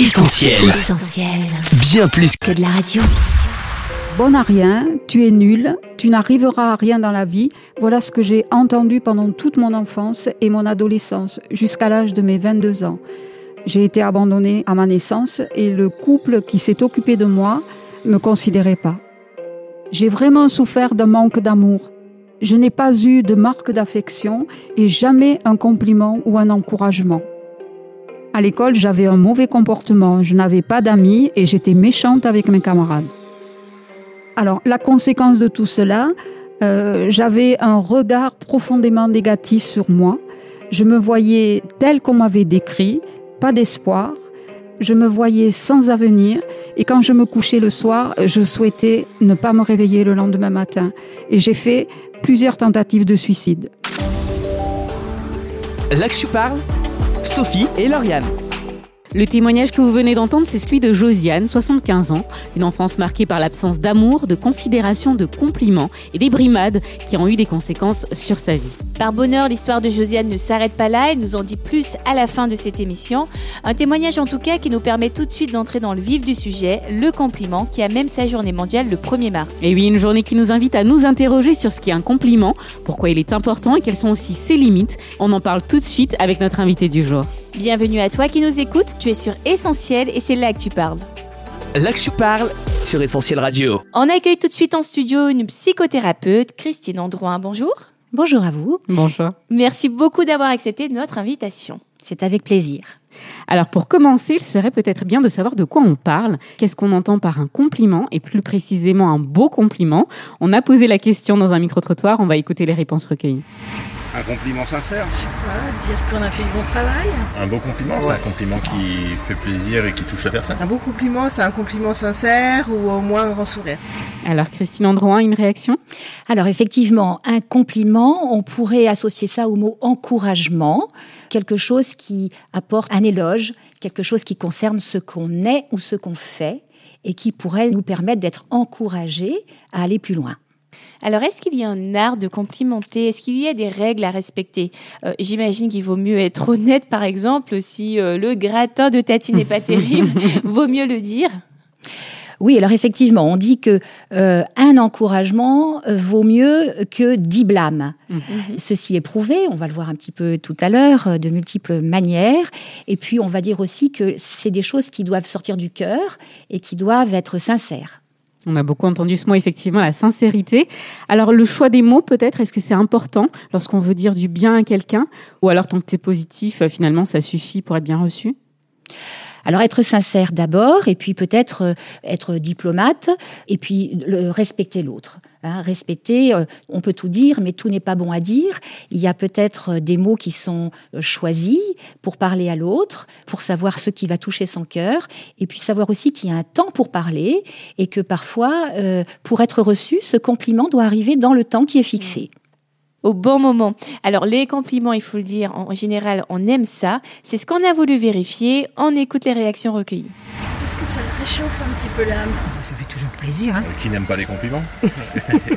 Essentiel. Essentiel. Bien plus que de la radio. Bon à rien, tu es nul, tu n'arriveras à rien dans la vie. Voilà ce que j'ai entendu pendant toute mon enfance et mon adolescence, jusqu'à l'âge de mes 22 ans. J'ai été abandonnée à ma naissance et le couple qui s'est occupé de moi me considérait pas. J'ai vraiment souffert d'un manque d'amour. Je n'ai pas eu de marque d'affection et jamais un compliment ou un encouragement. À l'école, j'avais un mauvais comportement, je n'avais pas d'amis et j'étais méchante avec mes camarades. Alors, la conséquence de tout cela, euh, j'avais un regard profondément négatif sur moi. Je me voyais tel qu'on m'avait décrit, pas d'espoir. Je me voyais sans avenir et quand je me couchais le soir, je souhaitais ne pas me réveiller le lendemain matin. Et j'ai fait plusieurs tentatives de suicide. Là que je parle, Sophie et Lauriane. Le témoignage que vous venez d'entendre, c'est celui de Josiane, 75 ans, une enfance marquée par l'absence d'amour, de considération, de compliments et des brimades qui ont eu des conséquences sur sa vie. Par bonheur, l'histoire de Josiane ne s'arrête pas là, elle nous en dit plus à la fin de cette émission. Un témoignage en tout cas qui nous permet tout de suite d'entrer dans le vif du sujet, le compliment, qui a même sa journée mondiale le 1er mars. Et oui, une journée qui nous invite à nous interroger sur ce qu'est un compliment, pourquoi il est important et quelles sont aussi ses limites. On en parle tout de suite avec notre invité du jour. Bienvenue à toi qui nous écoutes, tu es sur Essentiel et c'est là que tu parles. Là que je parle sur Essentiel Radio. On accueille tout de suite en studio une psychothérapeute, Christine Androuin. Bonjour. Bonjour à vous. Bonjour. Merci beaucoup d'avoir accepté notre invitation. C'est avec plaisir. Alors pour commencer, il serait peut-être bien de savoir de quoi on parle, qu'est-ce qu'on entend par un compliment et plus précisément un beau compliment? On a posé la question dans un micro-trottoir, on va écouter les réponses recueillies. Un compliment sincère. pas, dire qu'on a fait le bon travail. Un beau compliment, c'est un compliment qui fait plaisir et qui touche la personne. Un beau compliment, c'est un compliment sincère ou au moins un grand sourire. Alors Christine Androuin, une réaction? Alors effectivement, un compliment, on pourrait associer ça au mot encouragement, quelque chose qui apporte un éloge, quelque chose qui concerne ce qu'on est ou ce qu'on fait et qui pourrait nous permettre d'être encouragés à aller plus loin. Alors, est-ce qu'il y a un art de complimenter? Est-ce qu'il y a des règles à respecter? Euh, J'imagine qu'il vaut mieux être honnête, par exemple, si euh, le gratin de Tati n'est pas terrible, vaut mieux le dire? Oui, alors effectivement, on dit que euh, un encouragement vaut mieux que dix blâmes. Ceci est prouvé, on va le voir un petit peu tout à l'heure, de multiples manières. Et puis, on va dire aussi que c'est des choses qui doivent sortir du cœur et qui doivent être sincères. On a beaucoup entendu ce mot, effectivement, la sincérité. Alors, le choix des mots, peut-être, est-ce que c'est important lorsqu'on veut dire du bien à quelqu'un? Ou alors, tant que tu positif, euh, finalement, ça suffit pour être bien reçu? Alors être sincère d'abord, et puis peut-être euh, être diplomate, et puis le- respecter l'autre. Hein, respecter, euh, on peut tout dire, mais tout n'est pas bon à dire. Il y a peut-être euh, des mots qui sont euh, choisis pour parler à l'autre, pour savoir ce qui va toucher son cœur, et puis savoir aussi qu'il y a un temps pour parler, et que parfois, euh, pour être reçu, ce compliment doit arriver dans le temps qui est fixé. Au bon moment. Alors, les compliments, il faut le dire, en général, on aime ça. C'est ce qu'on a voulu vérifier. On écoute les réactions recueillies. Qu'est-ce que ça réchauffe un petit peu l'âme? Ça fait toujours plaisir. Hein Euh, Qui n'aime pas les compliments?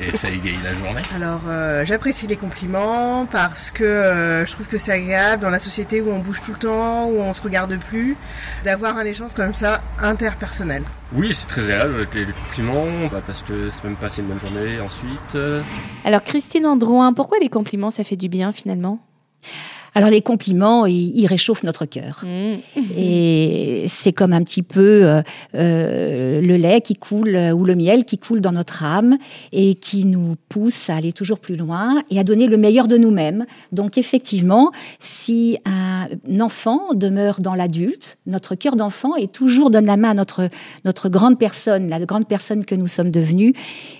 Et ça égaye la journée. Alors, euh, j'apprécie les compliments parce que euh, je trouve que c'est agréable dans la société où on bouge tout le temps, où on se regarde plus, d'avoir un échange comme ça interpersonnel. Oui, c'est très agréable avec les, compliments, bah, parce que c'est même passer une bonne journée ensuite. Alors, Christine Androuin, pourquoi les compliments, ça fait du bien finalement? Alors les compliments, ils, ils réchauffent notre cœur. Et c'est comme un petit peu euh, euh, le lait qui coule euh, ou le miel qui coule dans notre âme et qui nous pousse à aller toujours plus loin et à donner le meilleur de nous-mêmes. Donc effectivement, si un enfant demeure dans l'adulte, notre cœur d'enfant est toujours donne la main à notre notre grande personne, la grande personne que nous sommes devenus.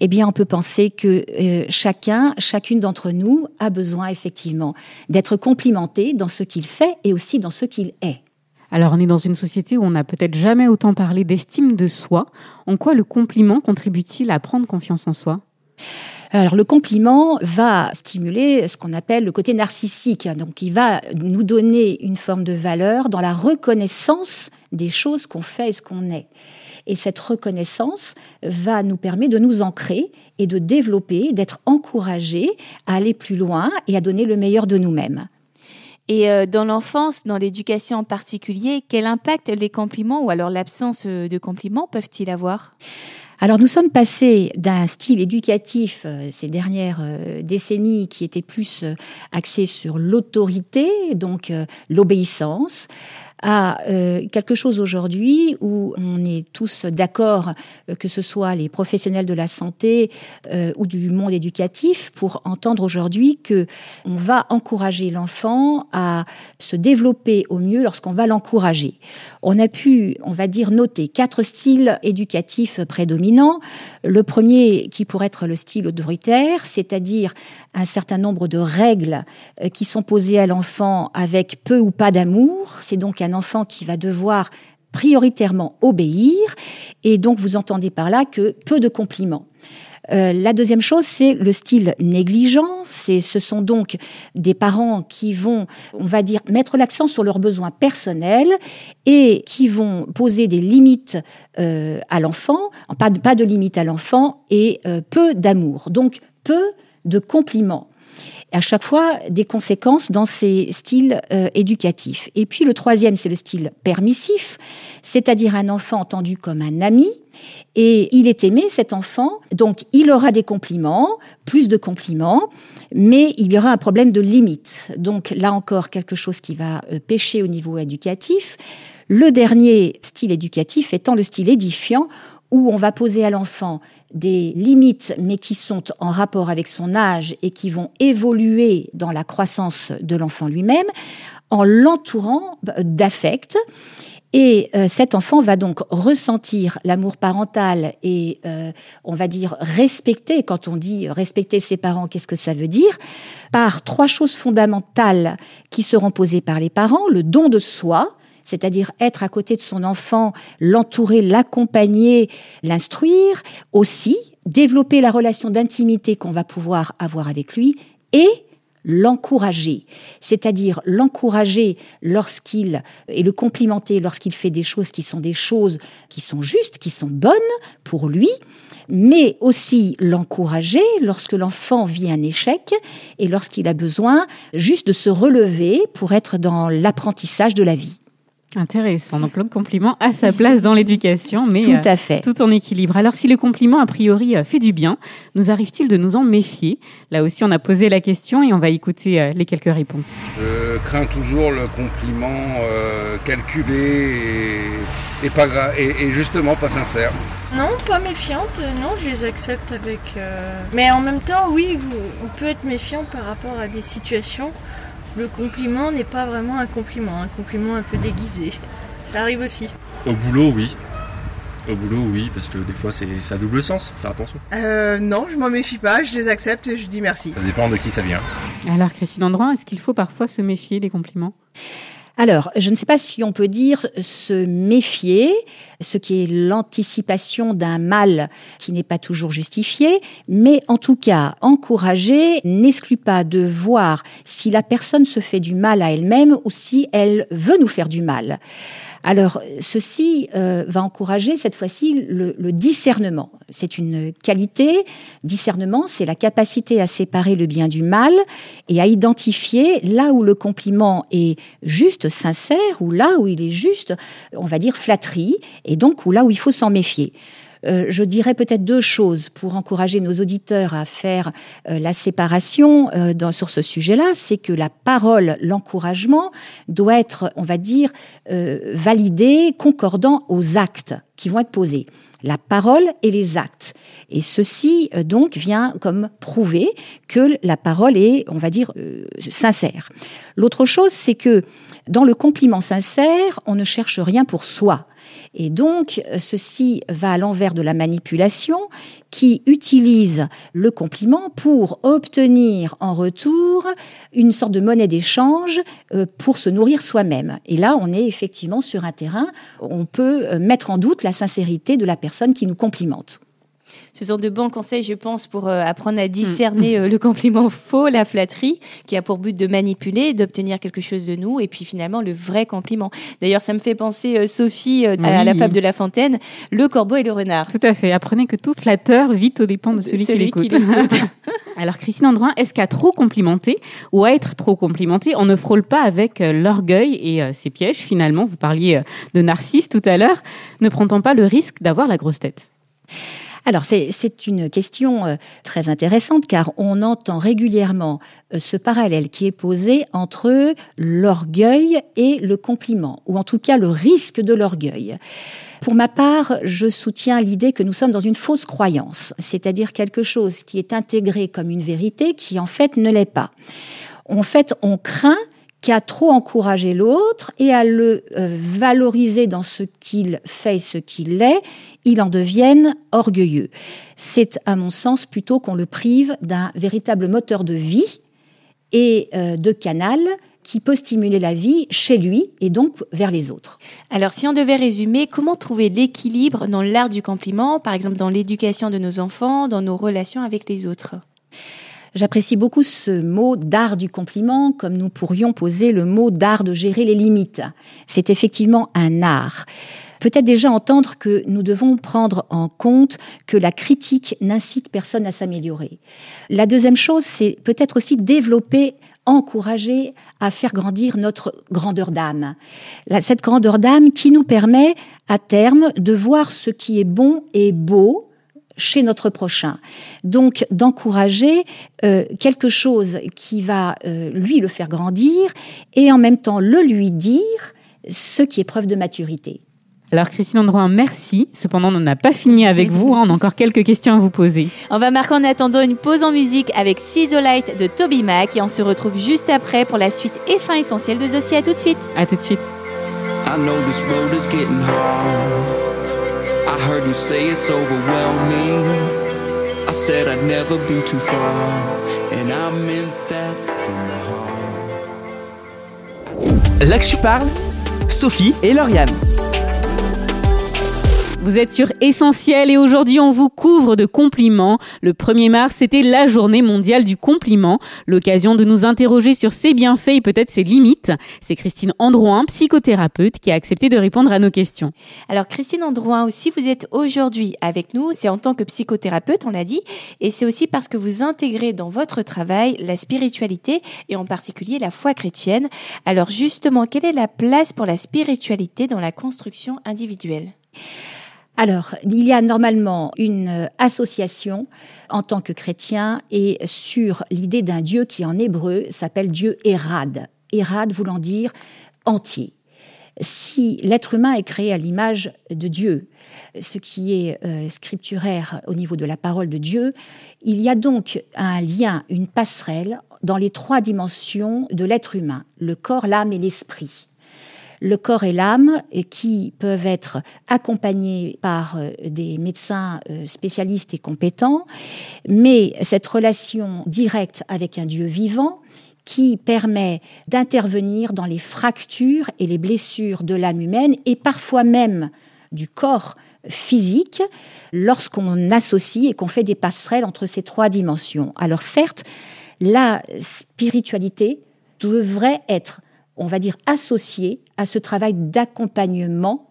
Eh bien, on peut penser que euh, chacun, chacune d'entre nous a besoin effectivement d'être complimenté dans ce qu'il fait et aussi dans ce qu'il est. Alors, on est dans une société où on n'a peut-être jamais autant parlé d'estime de soi. En quoi le compliment contribue-t-il à prendre confiance en soi? Alors le compliment va stimuler ce qu'on appelle le côté narcissique, donc il va nous donner une forme de valeur dans la reconnaissance des choses qu'on fait et ce qu'on est. Et cette reconnaissance va nous permettre de nous ancrer et de développer, d'être encouragés à aller plus loin et à donner le meilleur de nous-mêmes. Et euh, dans l'enfance, dans l'éducation en particulier, quel impact les compliments ou alors l'absence euh, de compliments peuvent-ils avoir? Alors nous sommes passés d'un style éducatif euh, ces dernières décennies qui était plus axé sur l'autorité, donc l'obéissance, à euh, quelque chose aujourd'hui où on est tous d'accord, euh, que ce soit les professionnels de la santé euh, ou du monde éducatif, pour entendre aujourd'hui que on va encourager l'enfant à se développer au mieux lorsqu'on va l'encourager. On a pu, on va dire, noter quatre styles éducatifs prédominants. Le premier qui pourrait être le style autoritaire, c'est-à-dire un certain nombre de règles qui sont posées à l'enfant avec peu ou pas d'amour. C'est donc un enfant qui va devoir prioritairement obéir, et donc vous entendez par là que peu de compliments. Euh, la deuxième chose, c'est le style négligent. C'est, ce sont donc des parents qui vont, on va dire, mettre l'accent sur leurs besoins personnels et qui vont poser des limites euh, à l'enfant, pas de, pas de limites à l'enfant et euh, peu d'amour. Donc peu de compliments à chaque fois des conséquences dans ces styles euh, éducatifs. Et puis le troisième, c'est le style permissif, c'est-à-dire un enfant entendu comme un ami. Et il est aimé, cet enfant, donc il aura des compliments, plus de compliments, mais il y aura un problème de limite. Donc là encore, quelque chose qui va euh, pêcher au niveau éducatif. Le dernier style éducatif étant le style édifiant, où on va poser à l'enfant des limites, mais qui sont en rapport avec son âge et qui vont évoluer dans la croissance de l'enfant lui-même, en l'entourant d'affect. Et euh, cet enfant va donc ressentir l'amour parental et, euh, on va dire, respecter, quand on dit respecter ses parents, qu'est-ce que ça veut dire? Par trois choses fondamentales qui seront posées par les parents, le don de soi, c'est-à-dire être à côté de son enfant, l'entourer, l'accompagner, l'instruire, aussi développer la relation d'intimité qu'on va pouvoir avoir avec lui et l'encourager, c'est-à-dire l'encourager lorsqu'il et le complimenter lorsqu'il fait des choses qui sont des choses qui sont justes, qui sont bonnes pour lui, mais aussi l'encourager lorsque l'enfant vit un échec et lorsqu'il a besoin juste de se relever pour être dans l'apprentissage de la vie. Intéressant. Donc le compliment a sa place dans l'éducation, mais tout à euh, fait, tout en équilibre. Alors si le compliment a priori euh, fait du bien, nous arrive-t-il de nous en méfier? Là aussi, on a posé la question et on va écouter euh, les quelques réponses. Je crains toujours le compliment calculé et, pas et, justement pas sincère. Non, pas méfiante. Non, je les accepte avec. Mais en même temps, oui, on peut être méfiant par rapport à des situations le compliment n'est pas vraiment un compliment, un compliment un peu déguisé. Ça arrive aussi. Au boulot, oui. Au boulot, oui, parce que des fois, c'est à double sens. Faire attention. Euh, non, je m'en méfie pas. Je les accepte et je dis merci. Ça dépend de qui ça vient. Alors, Christine Androin, est-ce qu'il faut parfois se méfier des compliments? Alors, je ne sais pas si on peut dire se méfier, ce qui est l'anticipation d'un mal qui n'est pas toujours justifié, mais en tout cas, encourager n'exclut pas de voir si la personne se fait du mal à elle-même ou si elle veut nous faire du mal. Alors, ceci euh, va encourager cette fois-ci le, discernement. C'est une qualité. Discernement, c'est la capacité à séparer le bien du mal et à identifier là où le compliment est juste sincère ou là où il est juste, on va dire, flatterie, et donc où là où il faut s'en méfier. Euh, je dirais peut-être deux choses pour encourager nos auditeurs à faire euh, la séparation euh, sur ce sujet-là. C'est que la parole, l'encouragement doit être, on va dire, validé, concordant aux actes qui vont être posés la parole et les actes. Et ceci, donc, vient comme prouver que la parole est, on va dire, sincère. L'autre chose, c'est que dans le compliment sincère, on ne cherche rien pour soi. Et donc, ceci va à l'envers de la manipulation qui utilise le compliment pour obtenir en retour une sorte de monnaie d'échange euh, pour se nourrir soi-même. Et là, on est effectivement sur un terrain, où on peut euh, mettre en doute la sincérité de la personne qui nous complimente. Ce sont de bons conseils, je pense, pour euh, apprendre à discerner euh, le compliment faux, la flatterie, qui a pour but de manipuler, d'obtenir quelque chose de nous, et puis finalement le vrai compliment. D'ailleurs, ça me fait penser, euh, Sophie, à, la fable de La Fontaine, le corbeau et le renard. Tout à fait. Apprenez que tout flatteur vit au dépend de celui, celui qui l'écoute. Alors, Christine Androin, est-ce qu'à trop complimenter ou à être trop complimenté, on ne frôle pas avec l'orgueil et ses pièges finalement? Vous parliez de Narcisse tout à l'heure. Ne prend-on pas le risque d'avoir la grosse tête? Alors c'est une question euh, très intéressante car on entend régulièrement euh, ce parallèle qui est posé entre l'orgueil et le compliment, ou en tout cas le risque de l'orgueil. Pour ma part, je soutiens l'idée que nous sommes dans une fausse croyance, c'est-à-dire quelque chose qui est intégré comme une vérité qui en fait ne l'est pas. En fait, on craint qu'à trop encourager l'autre et à le euh, valoriser dans ce qu'il fait et ce qu'il est, il en devienne orgueilleux. C'est, à mon sens, plutôt qu'on le prive d'un véritable moteur de vie et euh, de canal qui peut stimuler la vie chez lui et donc vers les autres. Alors si on devait résumer, comment trouver l'équilibre dans l'art du compliment, par exemple dans l'éducation de nos enfants, dans nos relations avec les autres? J'apprécie beaucoup ce mot d'art du compliment, comme nous pourrions poser le mot d'art de gérer les limites. C'est effectivement un art. Peut-être déjà entendre que nous devons prendre en compte que la critique n'incite personne à s'améliorer. La deuxième chose, c'est peut-être aussi développer encourager à faire grandir notre grandeur d'âme. Cette grandeur d'âme qui nous permet à terme de voir ce qui est bon et beau chez notre prochain. Donc d'encourager euh, quelque chose qui va euh, lui le faire grandir et en même temps le lui dire, ce qui est preuve de maturité. Alors Christine Androin, merci. Cependant, on n'a pas fini avec vous. Hein. On a encore quelques questions à vous poser. On va marquer en attendant une pause en musique avec Light de Toby Mac et on se retrouve juste après pour la suite et fin essentielle de Zossi. À tout de suite. À tout de suite. I heard you say it's overwhelming. I said I'd never be too far, and I meant that from the heart. Là que Sophie et Lauriane. Vous êtes sur Essentiel et aujourd'hui on vous couvre de compliments. Le 1er mars, c'était la journée mondiale du compliment, l'occasion de nous interroger sur ses bienfaits et peut-être ses limites. C'est Christine Androuin, psychothérapeute, qui a accepté de répondre à nos questions. Alors Christine Androuin, aussi vous êtes aujourd'hui avec nous, c'est en tant que psychothérapeute, on l'a dit, et c'est aussi parce que vous intégrez dans votre travail la spiritualité et en particulier la foi chrétienne. Alors justement, quelle est la place pour la spiritualité dans la construction individuelle? Alors, il y a normalement une euh, association en tant que chrétien et sur l'idée d'un Dieu qui en hébreu s'appelle Dieu Erad. Erad voulant dire entier. Si l'être humain est créé à l'image de Dieu, ce qui est euh, scripturaire au niveau de la parole de Dieu, il y a donc un lien, une passerelle dans les trois dimensions de l'être humain, le corps, l'âme et l'esprit le corps et l'âme, qui peuvent être accompagnés par euh, des médecins euh, spécialistes et compétents, mais cette relation directe avec un Dieu vivant qui permet d'intervenir dans les fractures et les blessures de l'âme humaine et parfois même du corps physique lorsqu'on associe et qu'on fait des passerelles entre ces trois dimensions. Alors certes, la spiritualité devrait être on va dire, associé à ce travail d'accompagnement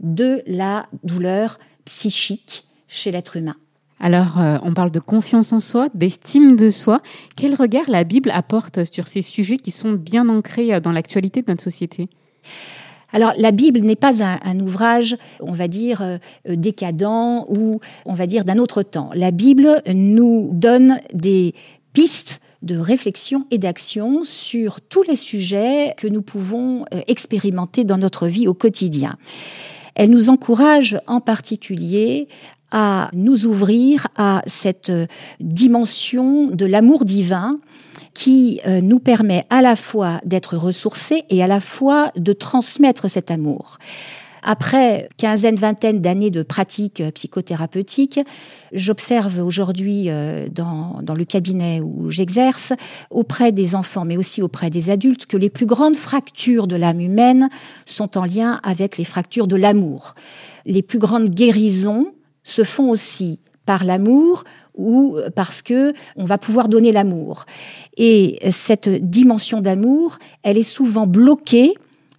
de la douleur psychique chez l'être humain. Alors, euh, on parle de confiance en soi, d'estime de soi. Quel regard la Bible apporte sur ces sujets qui sont bien ancrés euh, dans l'actualité de notre société? Alors la Bible n'est pas un, ouvrage, on va dire, euh, décadent ou on va dire d'un autre temps. La Bible nous donne des pistes de réflexion et d'action sur tous les sujets que nous pouvons euh, expérimenter dans notre vie au quotidien. Elle nous encourage en particulier à nous ouvrir à cette euh, dimension de l'amour divin qui euh, nous permet à la fois d'être ressourcés et à la fois de transmettre cet amour. Après quinzaine, vingtaine d'années de pratique euh, psychothérapeutique, j'observe aujourd'hui euh, dans, dans le cabinet où j'exerce, auprès des enfants, mais aussi auprès des adultes, que les plus grandes fractures de l'âme humaine sont en lien avec les fractures de l'amour. Les plus grandes guérisons se font aussi par l'amour ou parce que on va pouvoir donner l'amour. Et cette dimension d'amour, elle est souvent bloquée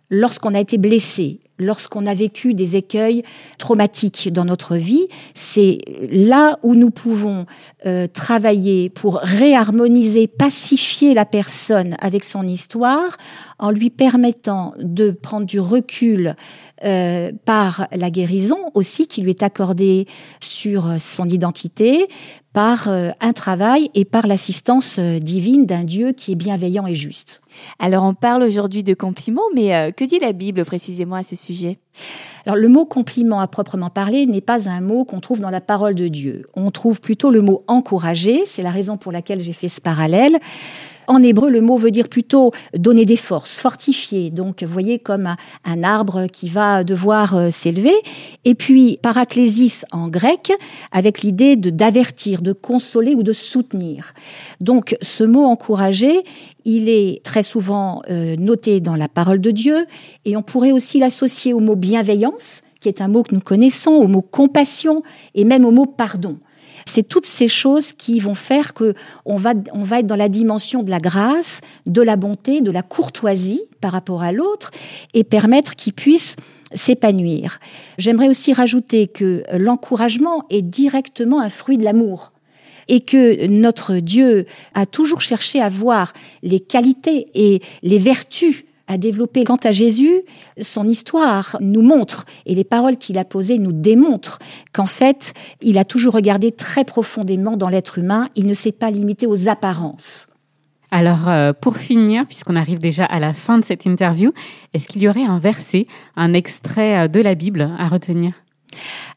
lorsqu'on a été blessé, lorsqu'on a vécu des écueils traumatiques dans notre vie, c'est là où nous pouvons euh, travailler pour réharmoniser, pacifier la personne avec son histoire, en lui permettant de prendre du recul euh, par la guérison aussi qui lui est accordée sur son identité, par euh, un travail et par l'assistance divine d'un Dieu qui est bienveillant et juste. Alors on parle aujourd'hui de compliments, mais que dit la Bible précisément à ce sujet? Alors le mot compliment à proprement parler n'est pas un mot qu'on trouve dans la parole de Dieu. On trouve plutôt le mot encourager, c'est la raison pour laquelle j'ai fait ce parallèle. En hébreu, le mot veut dire plutôt donner des forces, fortifier. Donc, vous voyez, comme un, arbre qui va devoir euh, s'élever. Et puis, paraclésis en grec, avec l'idée de d'avertir, de consoler ou de soutenir. Donc, ce mot encourager, il est très souvent euh, noté dans la parole de Dieu, et on pourrait aussi l'associer au mot bienveillance, qui est un mot que nous connaissons, au mot compassion et même au mot pardon. C'est toutes ces choses qui vont faire que on va, on va être dans la dimension de la grâce, de la bonté, de la courtoisie par rapport à l'autre et permettre qu'il puisse s'épanouir. J'aimerais aussi rajouter que l'encouragement est directement un fruit de l'amour et que notre Dieu a toujours cherché à voir les qualités et les vertus à développer. Quant à Jésus, son histoire nous montre, et les paroles qu'il a posées nous démontrent, qu'en fait, il a toujours regardé très profondément dans l'être humain, il ne s'est pas limité aux apparences. Alors, euh, pour finir, puisqu'on arrive déjà à la fin de cette interview, est-ce qu'il y aurait un verset, un extrait euh, de la Bible à retenir?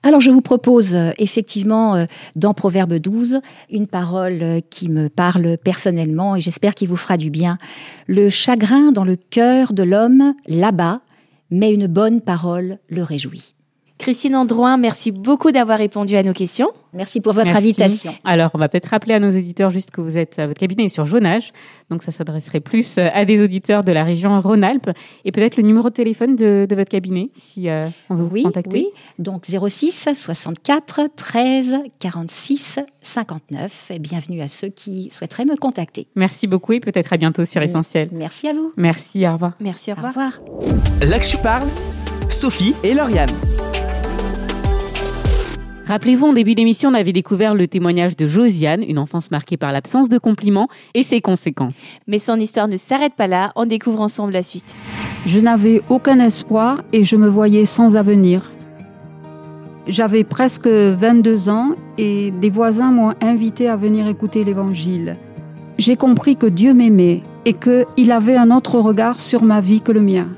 Alors je vous propose euh, effectivement euh, dans Proverbe 12 une parole euh, qui me parle personnellement et j'espère qu'il vous fera du bien. Le chagrin dans le cœur de l'homme là-bas, mais une bonne parole le réjouit. Christine Androuin, merci beaucoup d'avoir répondu à nos questions. Merci pour votre invitation. Alors, on va peut-être rappeler à nos auditeurs juste que vous êtes, votre cabinet est sur Jonage, donc ça s'adresserait plus euh, à des auditeurs de la région Rhône-Alpes. Et peut-être le numéro de téléphone de, votre cabinet, si euh, on veut vous contacter. Oui, donc 06 64 13 46 59. Et bienvenue à ceux qui souhaiteraient me contacter. Merci beaucoup et peut-être à bientôt sur Essentiel. Merci à vous. Merci, au revoir. Merci, au revoir. Au revoir. Là que je parle, Sophie et Lauriane. Rappelez-vous, en début d'émission, on avait découvert le témoignage de Josiane, une enfance marquée par l'absence de compliments et ses conséquences. Mais son histoire ne s'arrête pas là, on découvre ensemble la suite. Je n'avais aucun espoir et je me voyais sans avenir. J'avais presque 22 ans et des voisins m'ont invité à venir écouter l'Évangile. J'ai compris que Dieu m'aimait et qu'il avait un autre regard sur ma vie que le mien.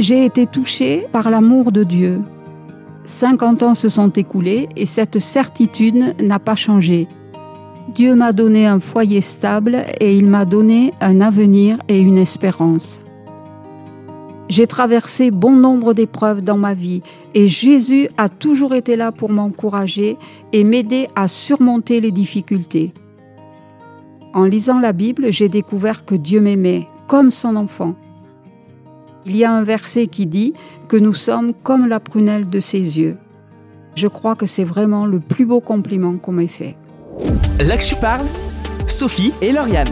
J'ai été touchée par l'amour de Dieu. 50 ans se sont écoulés et cette certitude n'a pas changé. Dieu m'a donné un foyer stable et il m'a donné un avenir et une espérance. J'ai traversé bon nombre d'épreuves dans ma vie et Jésus a toujours été là pour m'encourager et m'aider à surmonter les difficultés. En lisant la Bible, j'ai découvert que Dieu m'aimait comme son enfant il y a un verset qui dit que nous sommes comme la prunelle de ses yeux. Je crois que c'est vraiment le plus beau compliment qu'on m'ait fait. Là que je parle, Sophie et Lauriane.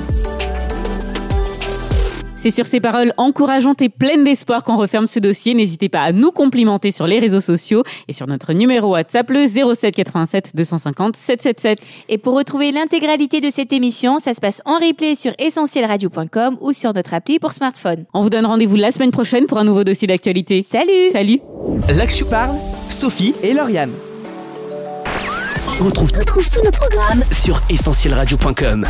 C'est sur ces paroles encourageantes et pleines d'espoir qu'on referme ce dossier. N'hésitez pas à nous complimenter sur les réseaux sociaux et sur notre numéro WhatsApp le 07 87 250 777. Et pour retrouver l'intégralité de cette émission, ça se passe en replay sur essentielradio.com ou sur notre appli pour smartphone. On vous donne rendez-vous la semaine prochaine pour un nouveau dossier d'actualité. Salut Salut Là que je parle, Sophie et Lauriane. On retrouve, tous nos programmes sur essentielradio.com.